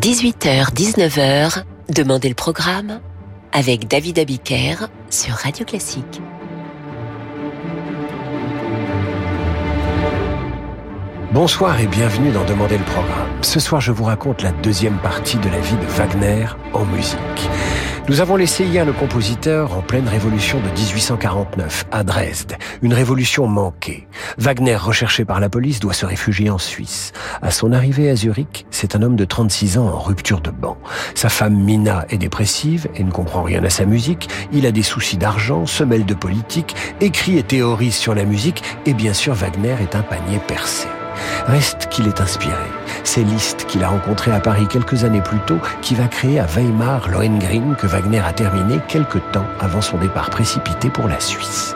18h-19h, Demandez le programme avec David Abiker sur Radio Classique. Bonsoir et bienvenue dans Demandez le programme. Ce soir, je vous raconte la deuxième partie de la vie de Wagner en musique. Nous avons laissé hier le compositeur en pleine révolution de 1849 à Dresde, une révolution manquée. Wagner, recherché par la police, doit se réfugier en Suisse. À son arrivée à Zurich, c'est un homme de 36 ans en rupture de banc. Sa femme Mina est dépressive et ne comprend rien à sa musique. Il a des soucis d'argent, se mêle de politique, écrit et théorise sur la musique et bien sûr Wagner est un panier percé. Reste qu'il est inspiré. C'est Liszt qu'il a rencontré à Paris quelques années plus tôt, qui va créer à Weimar Lohengrin que Wagner a terminé quelques temps avant son départ précipité pour la Suisse.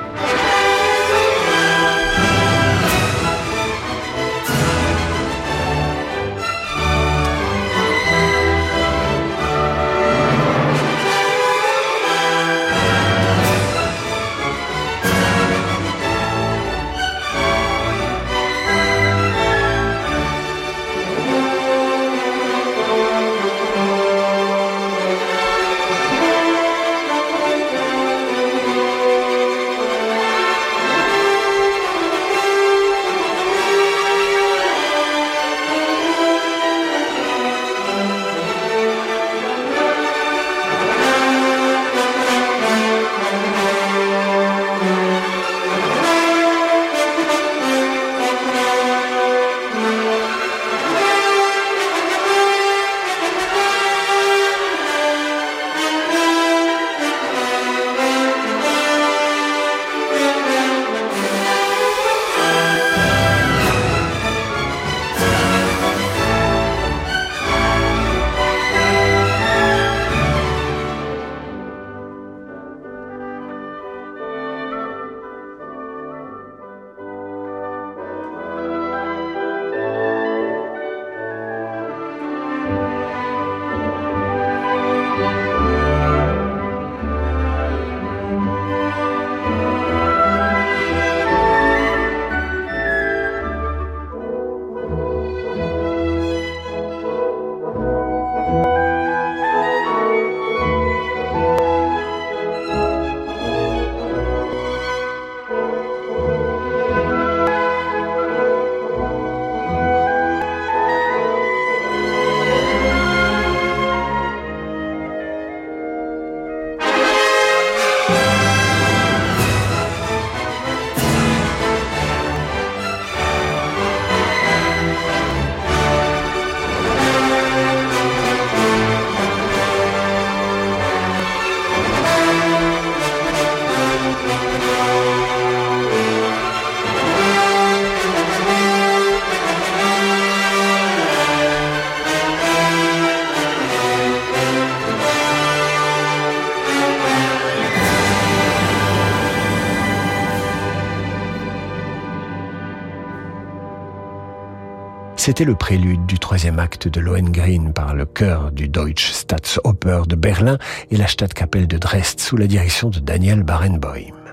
C'était le prélude du troisième acte de Lohengrin par le chœur du Deutsche Staatsoper de Berlin et la Stadtkapelle de Dresde sous la direction de Daniel Barenboim.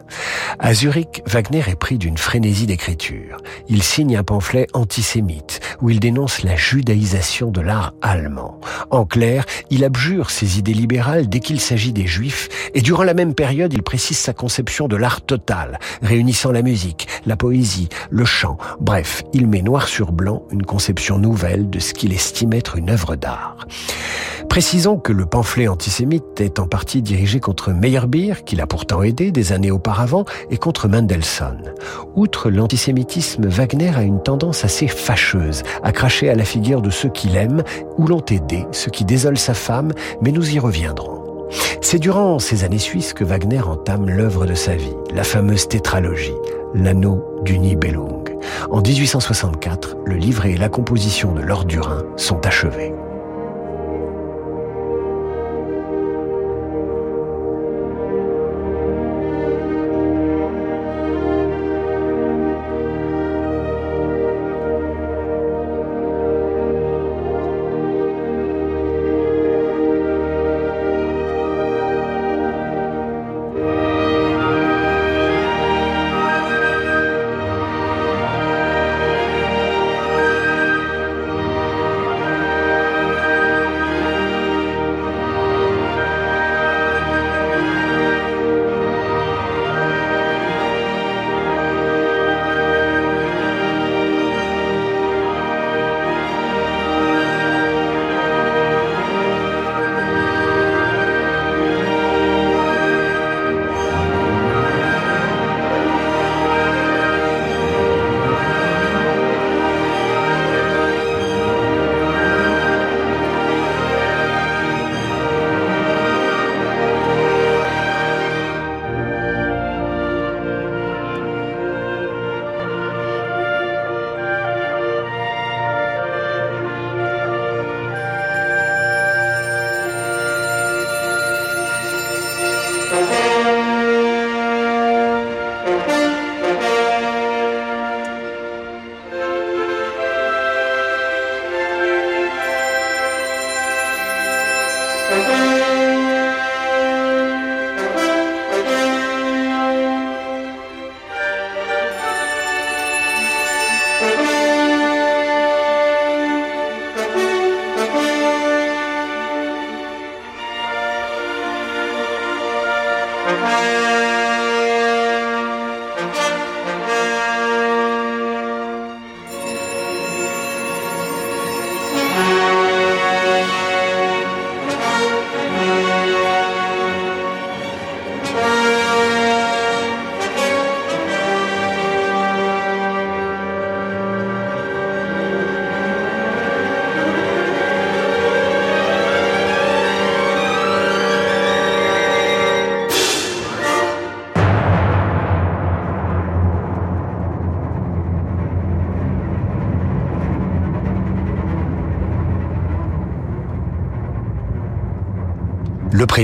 À Zurich, Wagner est pris d'une frénésie d'écriture. Il signe un pamphlet antisémite où il dénonce la judaïsation de l'art allemand. En clair, il abjure ses idées libérales dès qu'il s'agit des juifs et durant la même période, il précise sa conception de l'art total, réunissant la musique, la poésie, le chant. Bref, il met noir sur blanc une conception nouvelle de ce qu'il estime être une œuvre d'art. Précisons que le pamphlet antisémite est en partie dirigé contre Meyerbeer, qui l'a pourtant aidé des années auparavant, et contre Mendelssohn. Outre l'antisémitisme, Wagner a une tendance assez fâcheuse à cracher à la figure de ceux qu'il aime ou l'ont aidé, ce qui désole sa femme, mais nous y reviendrons. C'est durant ces années suisses que Wagner entame l'œuvre de sa vie, la fameuse tétralogie, L'anneau du Nibelung. En 1864, le livret et la composition de Lord Durin sont achevés.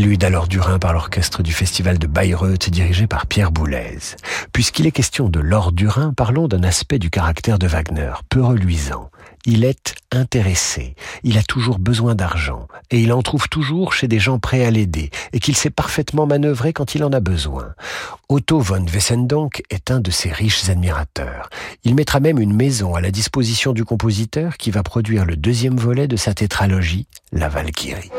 Prélude par l'orchestre du festival de Bayreuth dirigé par Pierre Boulez. Puisqu'il est question de l'or du Rhin, parlons d'un aspect du caractère de Wagner, peu reluisant. Il est intéressé, il a toujours besoin d'argent, et il en trouve toujours chez des gens prêts à l'aider, et qu'il sait parfaitement manœuvrer quand il en a besoin. Otto von Wessendonck est un de ses riches admirateurs. Il mettra même une maison à la disposition du compositeur qui va produire le deuxième volet de sa tétralogie, La Valkyrie.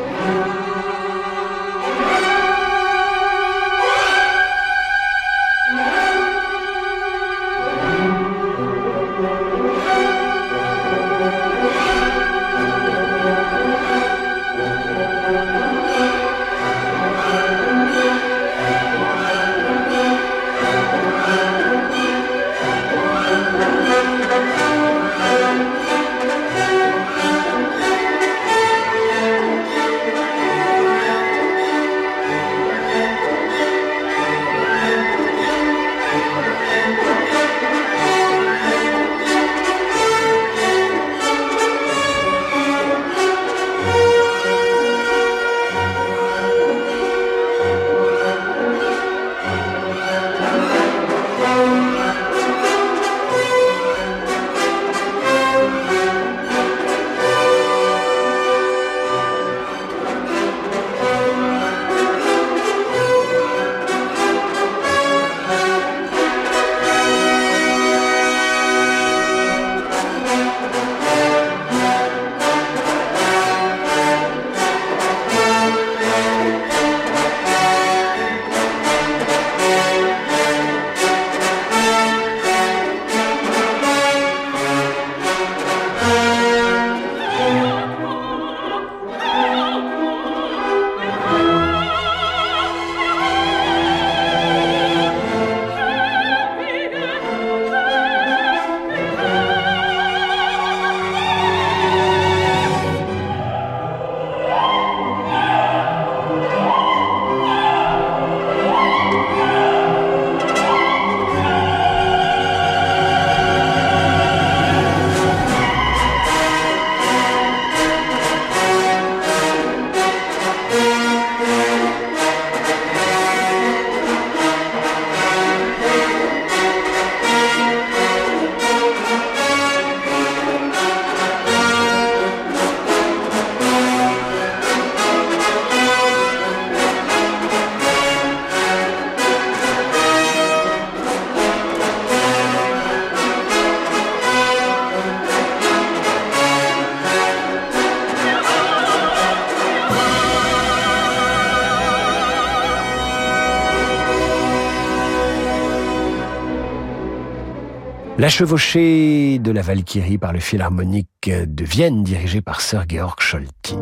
La chevauchée de la Valkyrie par le Philharmonique de Vienne dirigé par Sir Georg Scholti.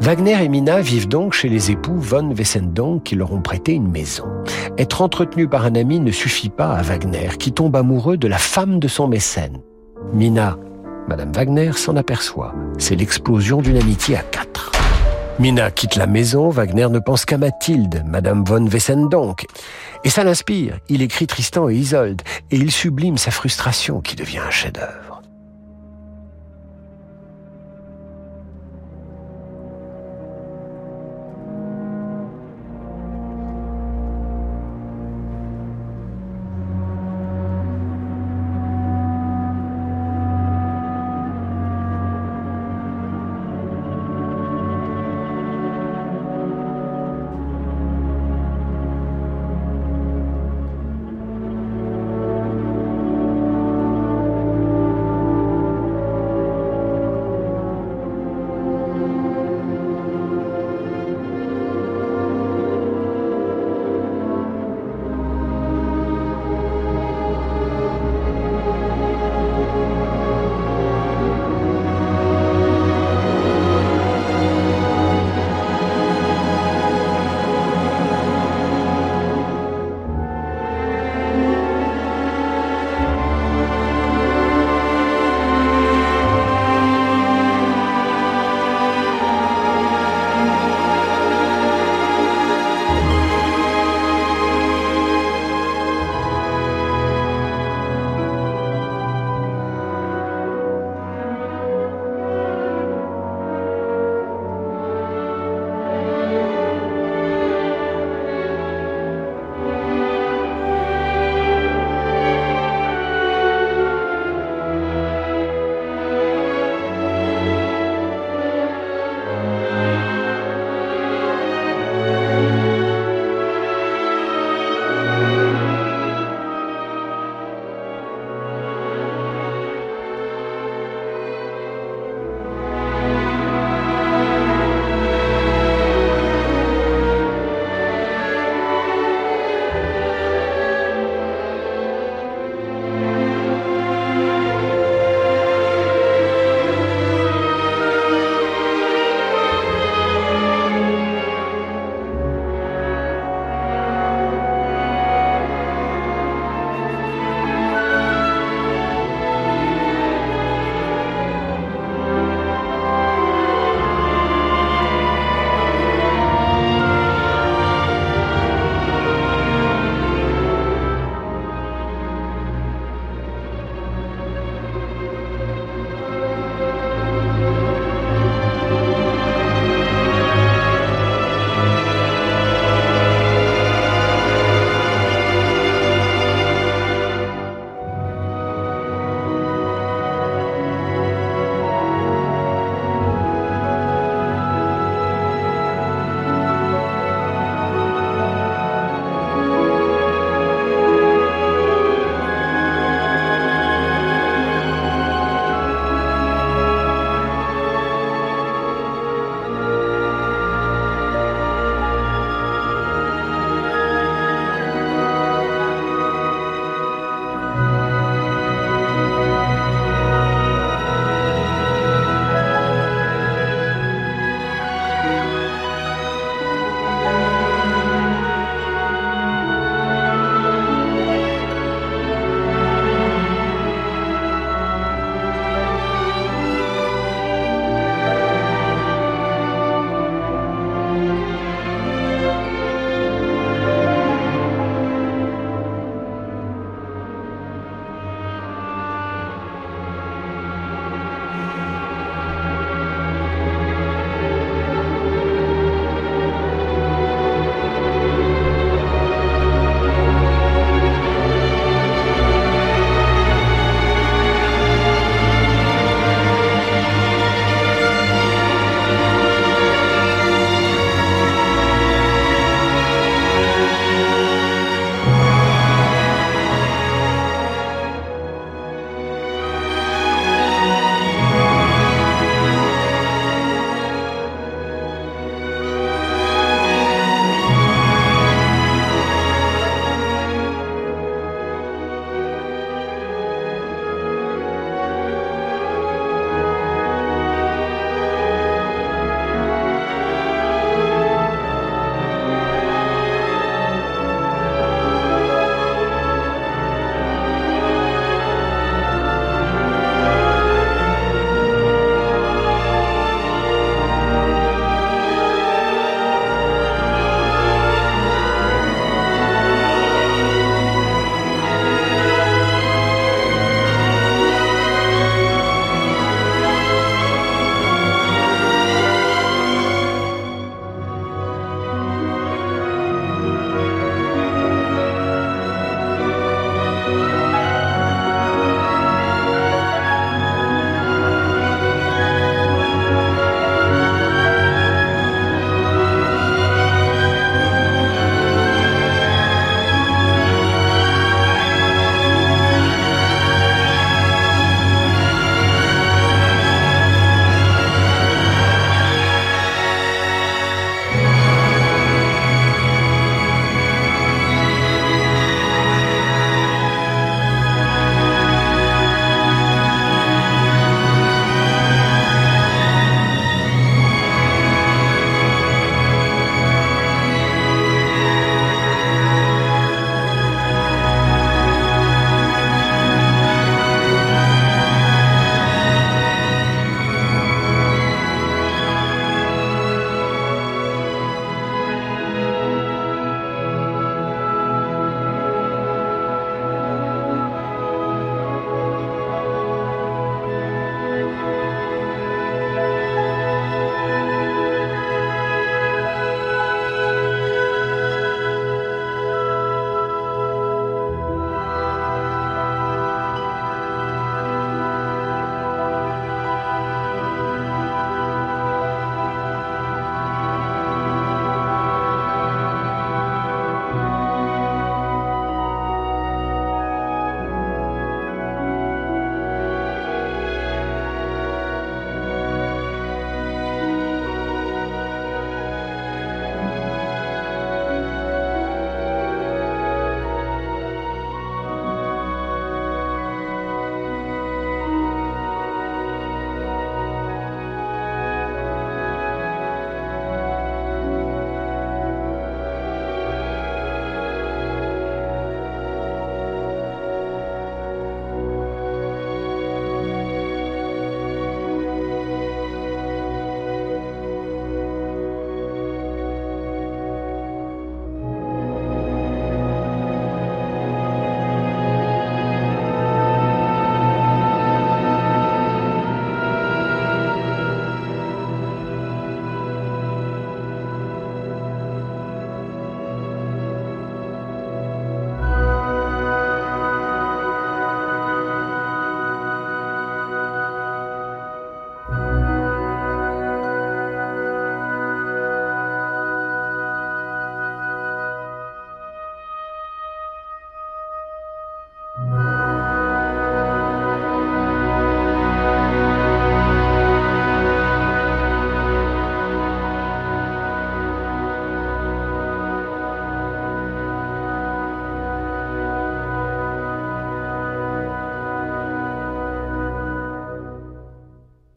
Wagner et Mina vivent donc chez les époux von Wessendonck qui leur ont prêté une maison. Être entretenu par un ami ne suffit pas à Wagner qui tombe amoureux de la femme de son mécène. Mina, Madame Wagner s'en aperçoit. C'est l'explosion d'une amitié à quatre. Mina quitte la maison, Wagner ne pense qu'à Mathilde, Madame von Wessendonck. Et ça l'inspire. Il écrit Tristan et Isolde, et il sublime sa frustration qui devient un chef-d'œuvre.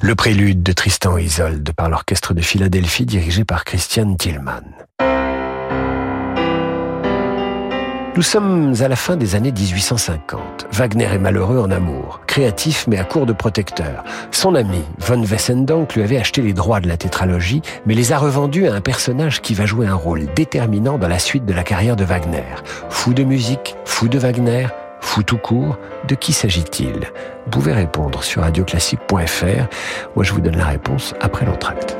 Le prélude de Tristan et Isolde par l'orchestre de Philadelphie dirigé par Christian Tillman. Nous sommes à la fin des années 1850. Wagner est malheureux en amour, créatif mais à court de protecteurs. Son ami, von Wessendonck, lui avait acheté les droits de la tétralogie, mais les a revendus à un personnage qui va jouer un rôle déterminant dans la suite de la carrière de Wagner. Fou de musique, fou de Wagner, fou tout court, de qui s'agit-il? Vous pouvez répondre sur radioclassique.fr. Moi, je vous donne la réponse après l'entracte.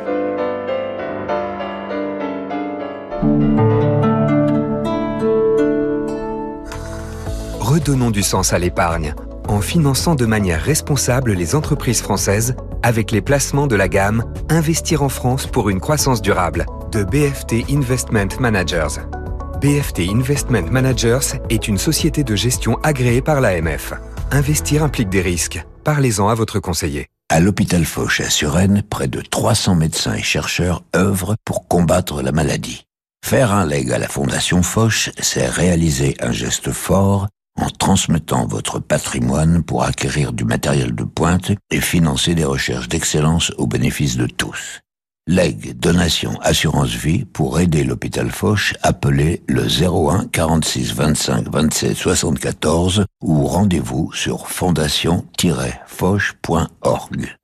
redonnons du sens à l'épargne en finançant de manière responsable les entreprises françaises avec les placements de la gamme Investir en France pour une croissance durable de BFT Investment Managers. BFT Investment Managers est une société de gestion agréée par l'AMF. Investir implique des risques. Parlez-en à votre conseiller. À l'hôpital Foch à Suresnes, près de 300 médecins et chercheurs œuvrent pour combattre la maladie. Faire un leg à la Fondation Foch, c'est réaliser un geste fort en transmettant votre patrimoine pour acquérir du matériel de pointe et financer des recherches d'excellence au bénéfice de tous. Leg, donation, assurance vie pour aider l'hôpital Foch, appelez le 01 46 25 27 74 ou rendez-vous sur fondation-foch.org.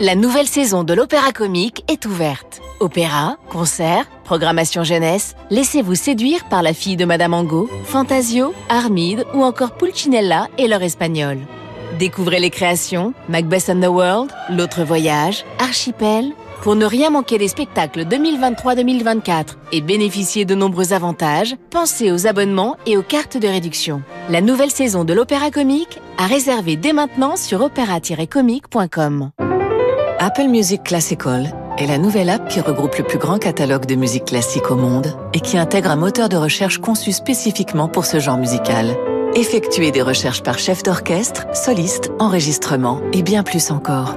La nouvelle saison de l'Opéra Comique est ouverte. Opéra, concert, programmation jeunesse, laissez-vous séduire par la fille de Madame Angot, Fantasio, Armide ou encore Pulcinella et leur espagnol. Découvrez les créations Macbeth and the World, L'autre voyage, Archipel. Pour ne rien manquer des spectacles 2023-2024 et bénéficier de nombreux avantages, pensez aux abonnements et aux cartes de réduction. La nouvelle saison de l'Opéra Comique à réserver dès maintenant sur opéra-comique.com. Apple Music Classical est la nouvelle app qui regroupe le plus grand catalogue de musique classique au monde et qui intègre un moteur de recherche conçu spécifiquement pour ce genre musical. Effectuez des recherches par chef d'orchestre, soliste, enregistrement et bien plus encore.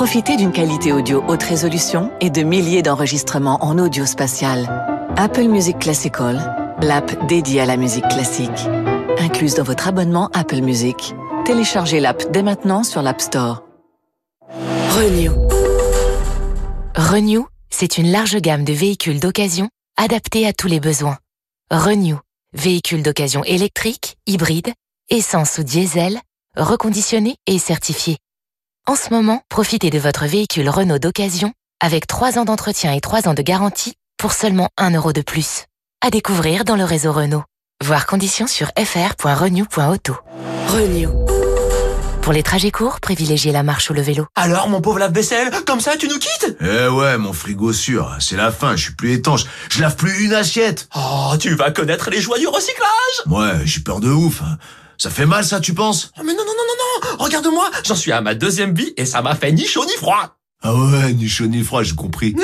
Profitez d'une qualité audio haute résolution et de milliers d'enregistrements en audio spatial. Apple Music Classical, l'app dédiée à la musique classique. Incluse dans votre abonnement Apple Music. Téléchargez l'app dès maintenant sur l'App Store. Renew. Renew, c'est une large gamme de véhicules d'occasion adaptés à tous les besoins. Renew, véhicules d'occasion électriques, hybrides, essence ou diesel, reconditionnés et certifiés. En ce moment, profitez de votre véhicule Renault d'occasion avec 3 ans d'entretien et 3 ans de garantie pour seulement 1 euro de plus. À découvrir dans le réseau Renault. Voir conditions sur fr.renew.auto. Renew. Pour les trajets courts, privilégiez la marche ou le vélo. Alors, mon pauvre lave-vaisselle, comme ça, tu nous quittes? Eh ouais, mon frigo sûr, c'est la fin, je suis plus étanche. Je lave plus une assiette. Oh, tu vas connaître les joies du recyclage Ouais, j'ai peur de ouf. Ça fait mal, ça, tu penses? Oh, Mais non, non, non, non, non Regarde-moi, j'en suis à ma deuxième vie et ça m'a fait ni chaud ni froid Ah ouais, ni chaud ni froid, j'ai compris.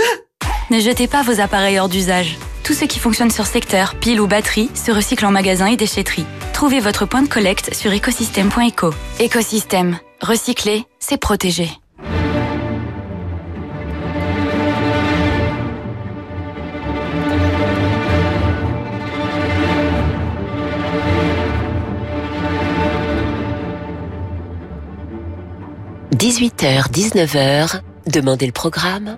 ne jetez pas vos appareils hors d'usage. Tout ce qui fonctionne sur secteur, pile ou batterie, se recycle en magasin et déchetterie. Trouvez votre point de collecte sur écosystème.eco. Écosystème. Recycler, c'est protéger. « 18h, 19h, Demandez le programme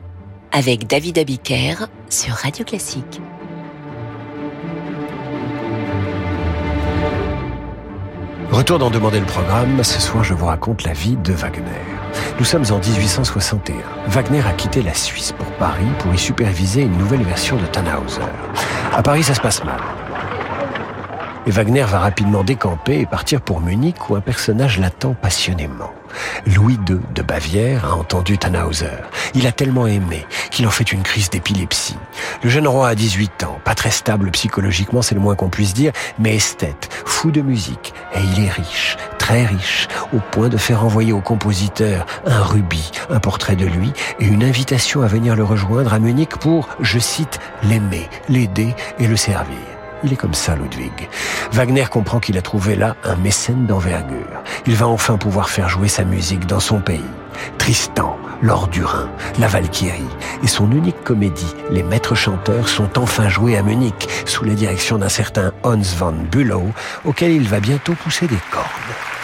avec David Abiker sur Radio Classique. Retour d'en demander le programme. Ce soir, je vous raconte la vie de Wagner. Nous sommes en 1861. Wagner a quitté la Suisse pour Paris pour y superviser une nouvelle version de Tannhauser. À Paris, ça se passe mal. Et Wagner va rapidement décamper et partir pour Munich où un personnage l'attend passionnément. Louis II de Bavière a entendu Tannhauser. Il a tellement aimé qu'il en fait une crise d'épilepsie. Le jeune roi a 18 ans, pas très stable psychologiquement, c'est le moins qu'on puisse dire, mais esthète, fou de musique, et il est riche, très riche, au point de faire envoyer au compositeur un rubis, un portrait de lui et une invitation à venir le rejoindre à Munich pour, je cite, l'aimer, l'aider et le servir. Il est comme ça, Ludwig. Wagner comprend qu'il a trouvé là un mécène d'envergure. Il va enfin pouvoir faire jouer sa musique dans son pays. Tristan, Lord du Rhin, la Valkyrie et son unique comédie, Les Maîtres Chanteurs, sont enfin joués à Munich sous la direction d'un certain Hans von Bülow, auquel il va bientôt pousser des cordes.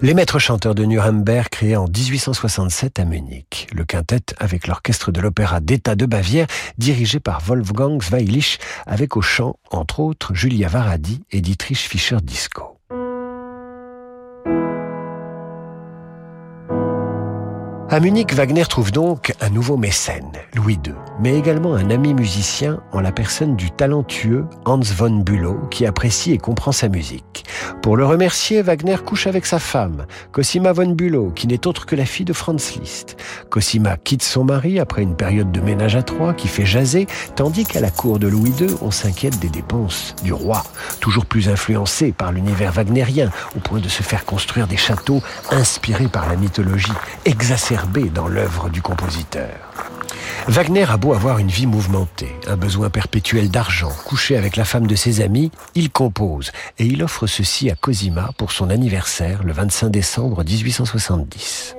Les maîtres chanteurs de Nuremberg créés en 1867 à Munich. Le quintet avec l'orchestre de l'opéra d'État de Bavière dirigé par Wolfgang Zweilich avec au chant, entre autres, Julia Varadi et Dietrich Fischer-Disco. À Munich, Wagner trouve donc un nouveau mécène, Louis II, mais également un ami musicien en la personne du talentueux Hans von Bülow qui apprécie et comprend sa musique. Pour le remercier, Wagner couche avec sa femme, Cosima von Bülow, qui n'est autre que la fille de Franz Liszt. Cosima quitte son mari après une période de ménage à trois qui fait jaser, tandis qu'à la cour de Louis II, on s'inquiète des dépenses du roi, toujours plus influencé par l'univers wagnérien, au point de se faire construire des châteaux inspirés par la mythologie, dans l'œuvre du compositeur. Wagner a beau avoir une vie mouvementée, un besoin perpétuel d'argent, couché avec la femme de ses amis, il compose et il offre ceci à Cosima pour son anniversaire le 25 décembre 1870.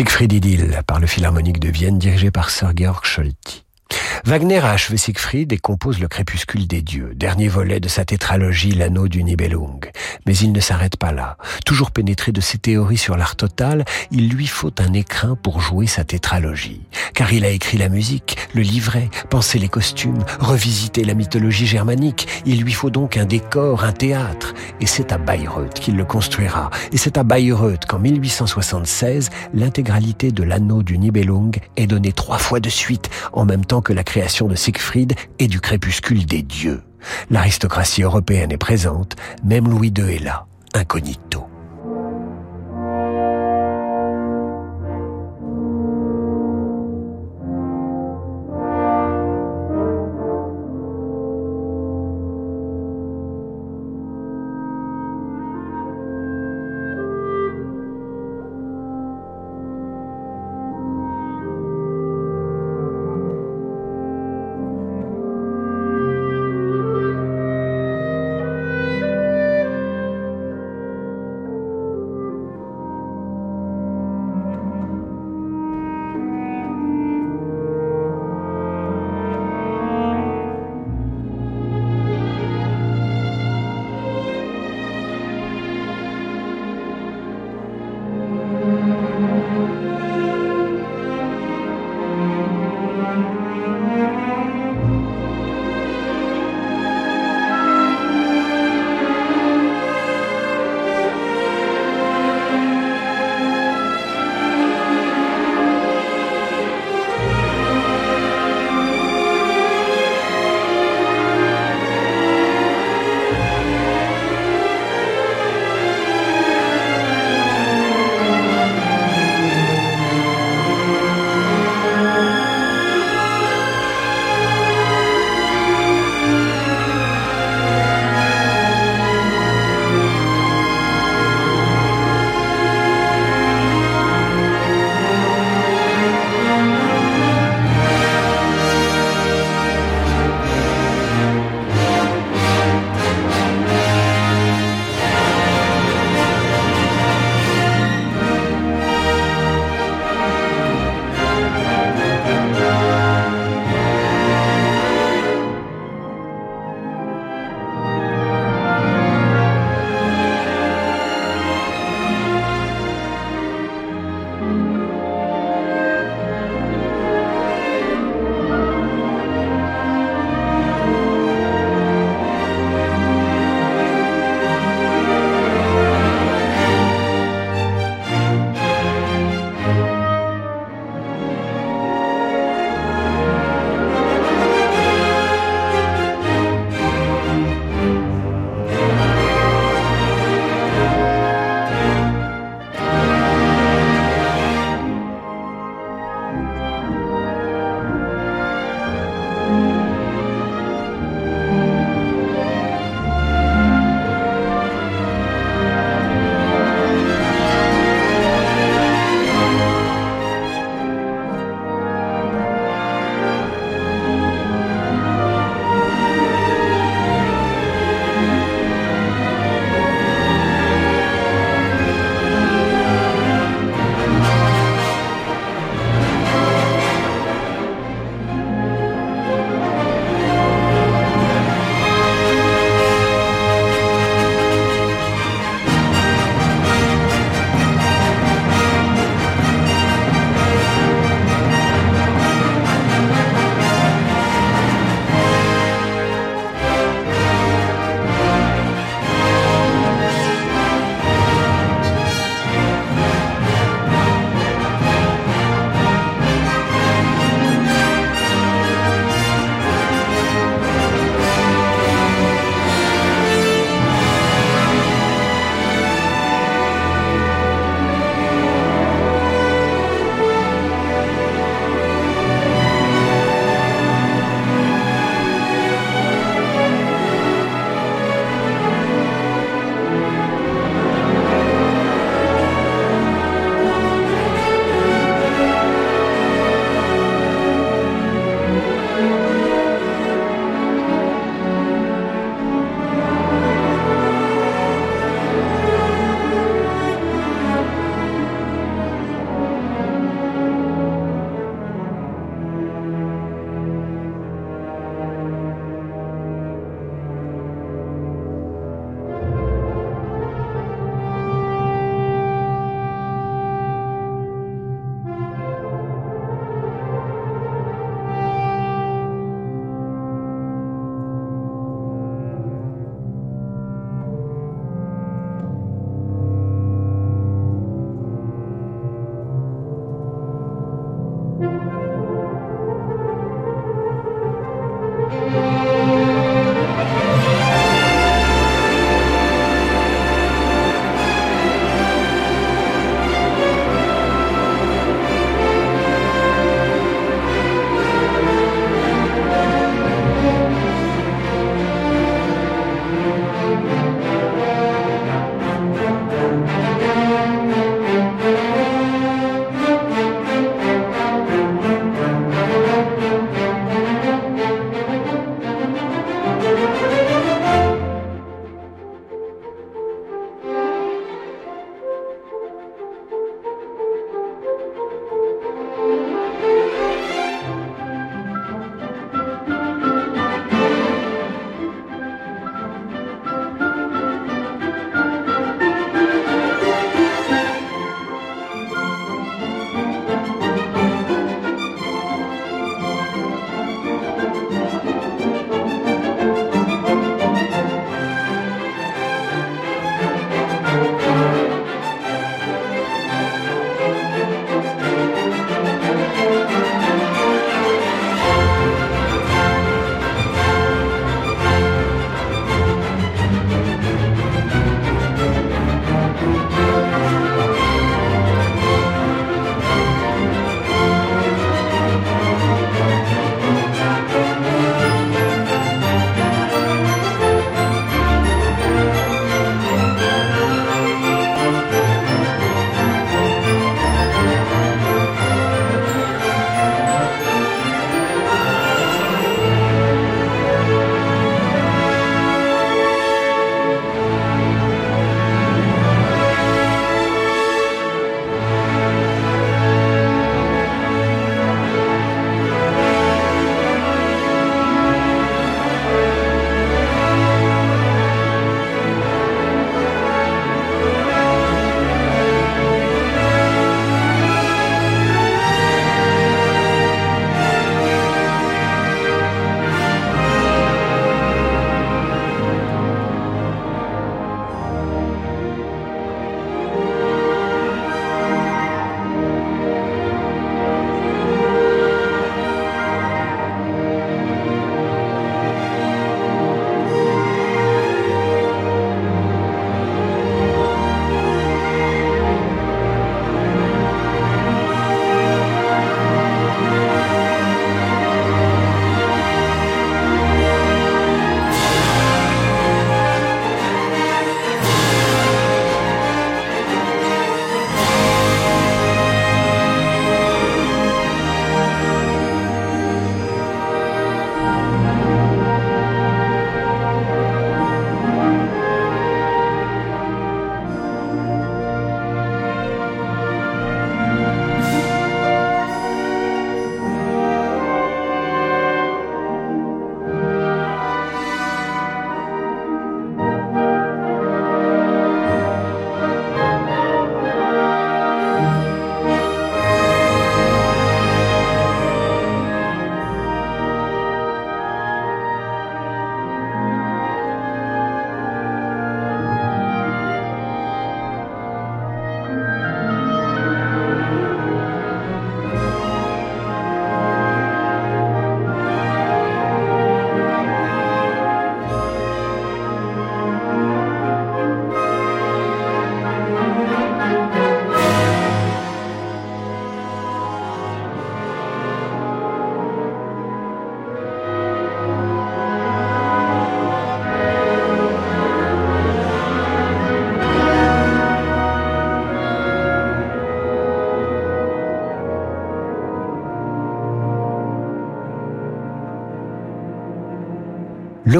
Siegfried Idyll par le Philharmonique de Vienne dirigé par Sir Georg Scholti. Wagner a achevé Siegfried et compose le Crépuscule des dieux, dernier volet de sa tétralogie L'anneau du Nibelung. Mais il ne s'arrête pas là. Toujours pénétré de ses théories sur l'art total, il lui faut un écrin pour jouer sa tétralogie. Car il a écrit la musique, le livret, pensé les costumes, revisité la mythologie germanique. Il lui faut donc un décor, un théâtre. Et c'est à Bayreuth qu'il le construira. Et c'est à Bayreuth qu'en 1876, l'intégralité de l'anneau du Nibelung est donnée trois fois de suite, en même temps que la création de Siegfried et du crépuscule des dieux. L'aristocratie européenne est présente, même Louis II est là, incognito.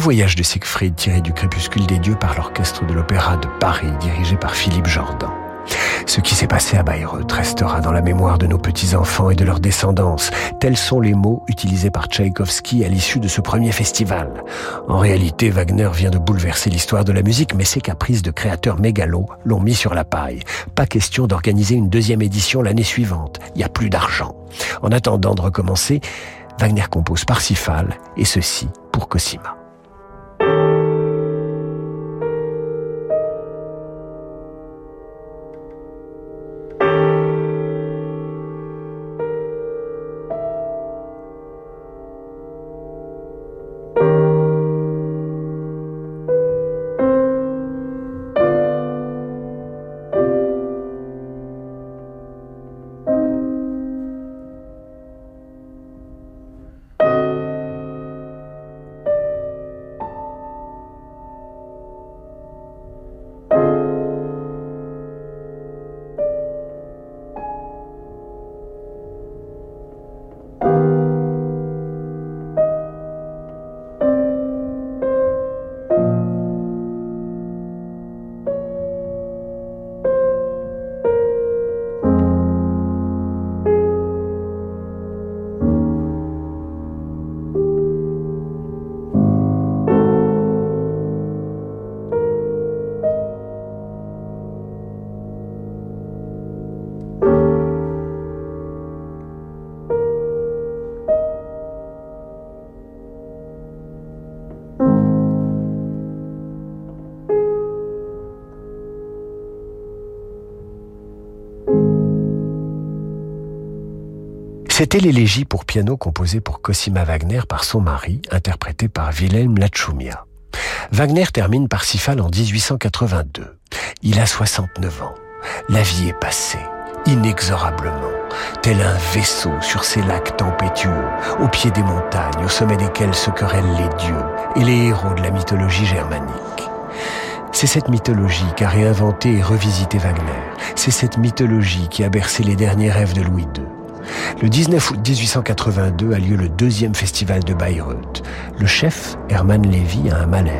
Voyage de Siegfried tiré du crépuscule des dieux par l'orchestre de l'opéra de Paris dirigé par Philippe Jordan. Ce qui s'est passé à Bayreuth restera dans la mémoire de nos petits-enfants et de leur descendance. Tels sont les mots utilisés par Tchaïkovski à l'issue de ce premier festival. En réalité, Wagner vient de bouleverser l'histoire de la musique, mais ses caprices de créateurs mégalos l'ont mis sur la paille. Pas question d'organiser une deuxième édition l'année suivante. Il n'y a plus d'argent. En attendant de recommencer, Wagner compose Parsifal, et ceci pour Cosima. C'était l'élégie pour piano composée pour Cosima Wagner par son mari, interprétée par Wilhelm Lachumia. Wagner termine Parsifal en 1882. Il a 69 ans. La vie est passée, inexorablement, tel un vaisseau sur ces lacs tempétueux, au pied des montagnes, au sommet desquels se querellent les dieux et les héros de la mythologie germanique. C'est cette mythologie qu'a réinventé et revisité Wagner. C'est cette mythologie qui a bercé les derniers rêves de Louis II. Le 19 août 1882 a lieu le deuxième festival de Bayreuth. Le chef, Hermann Lévy, a un malaise.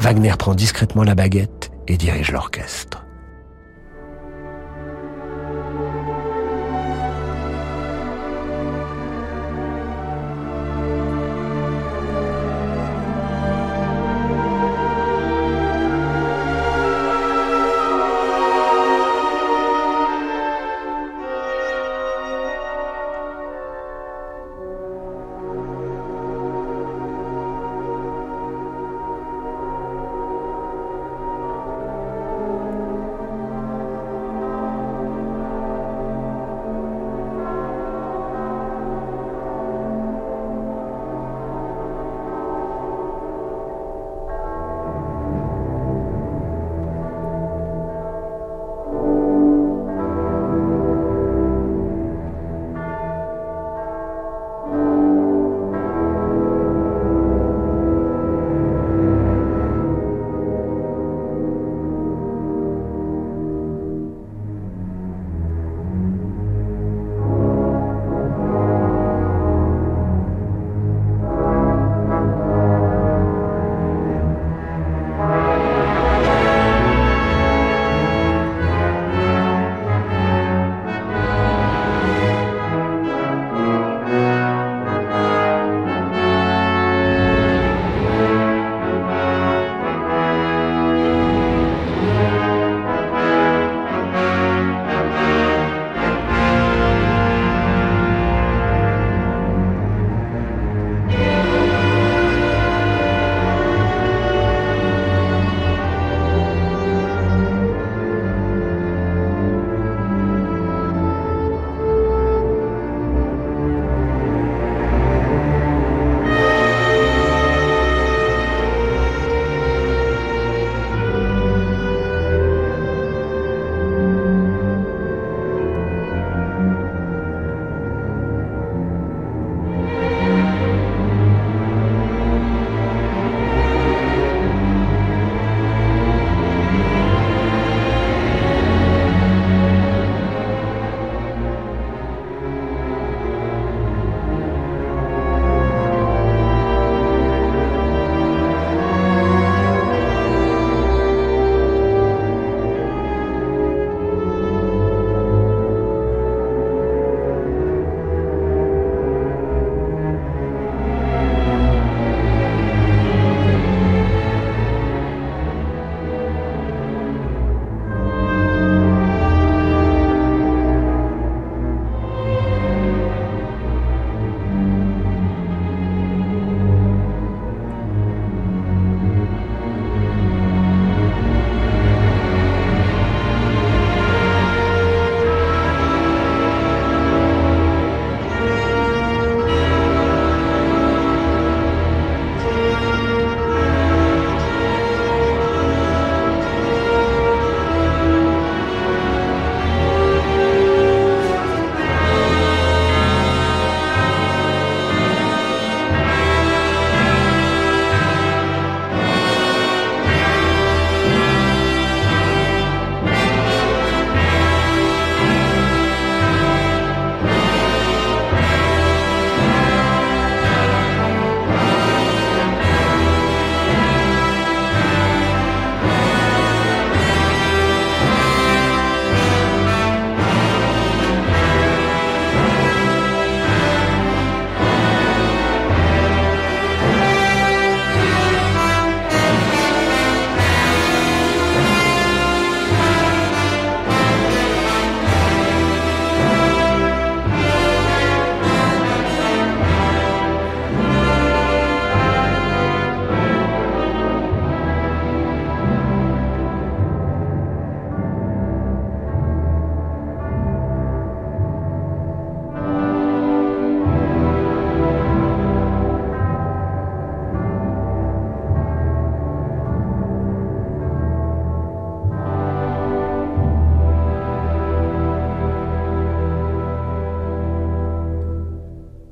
Wagner prend discrètement la baguette et dirige l'orchestre.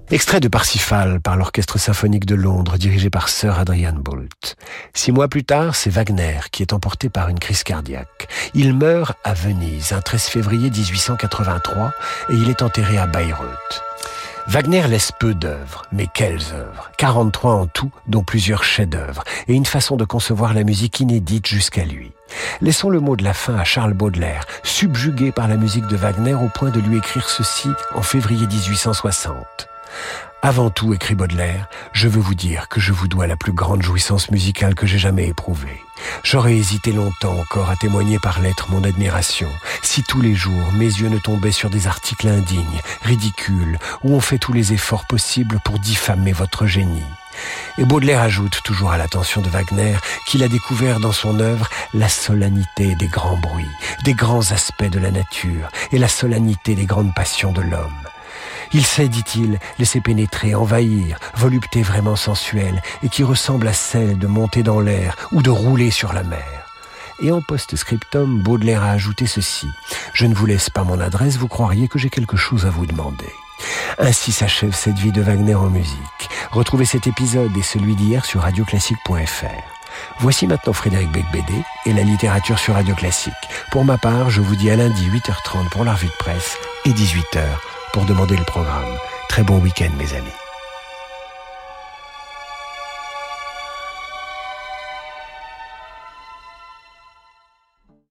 Extrait de Parsifal par l'Orchestre symphonique de Londres dirigé par Sir Adrian Boult. Six mois plus tard, c'est Wagner qui est emporté par une crise cardiaque. Il meurt à Venise un 13 février 1883 et il est enterré à Bayreuth. Wagner laisse peu d'œuvres, mais quelles œuvres? 43 en tout, dont plusieurs chefs-d'œuvre, et une façon de concevoir la musique inédite jusqu'à lui. Laissons le mot de la fin à Charles Baudelaire, subjugué par la musique de Wagner au point de lui écrire ceci en février 1860. Avant tout, écrit Baudelaire, je veux vous dire que je vous dois la plus grande jouissance musicale que j'ai jamais éprouvée. J'aurais hésité longtemps encore à témoigner par lettres mon admiration, si tous les jours mes yeux ne tombaient sur des articles indignes, ridicules, où on fait tous les efforts possibles pour diffamer votre génie. Et Baudelaire ajoute, toujours à l'attention de Wagner, qu'il a découvert dans son œuvre la solennité des grands bruits, des grands aspects de la nature et la solennité des grandes passions de l'homme. Il sait, dit-il, laisser pénétrer, envahir, volupté vraiment sensuelle et qui ressemble à celle de monter dans l'air ou de rouler sur la mer. Et en post-scriptum, Baudelaire a ajouté ceci. Je ne vous laisse pas mon adresse, vous croiriez que j'ai quelque chose à vous demander. Ainsi s'achève cette vie de Wagner en musique. Retrouvez cet épisode et celui d'hier sur radioclassique.fr. Voici maintenant Frédéric Becbédé et la littérature sur Radio Classique. Pour ma part, je vous dis à lundi 8h30 pour la revue de presse et 18h pour demander le programme. Très bon week-end mes amis.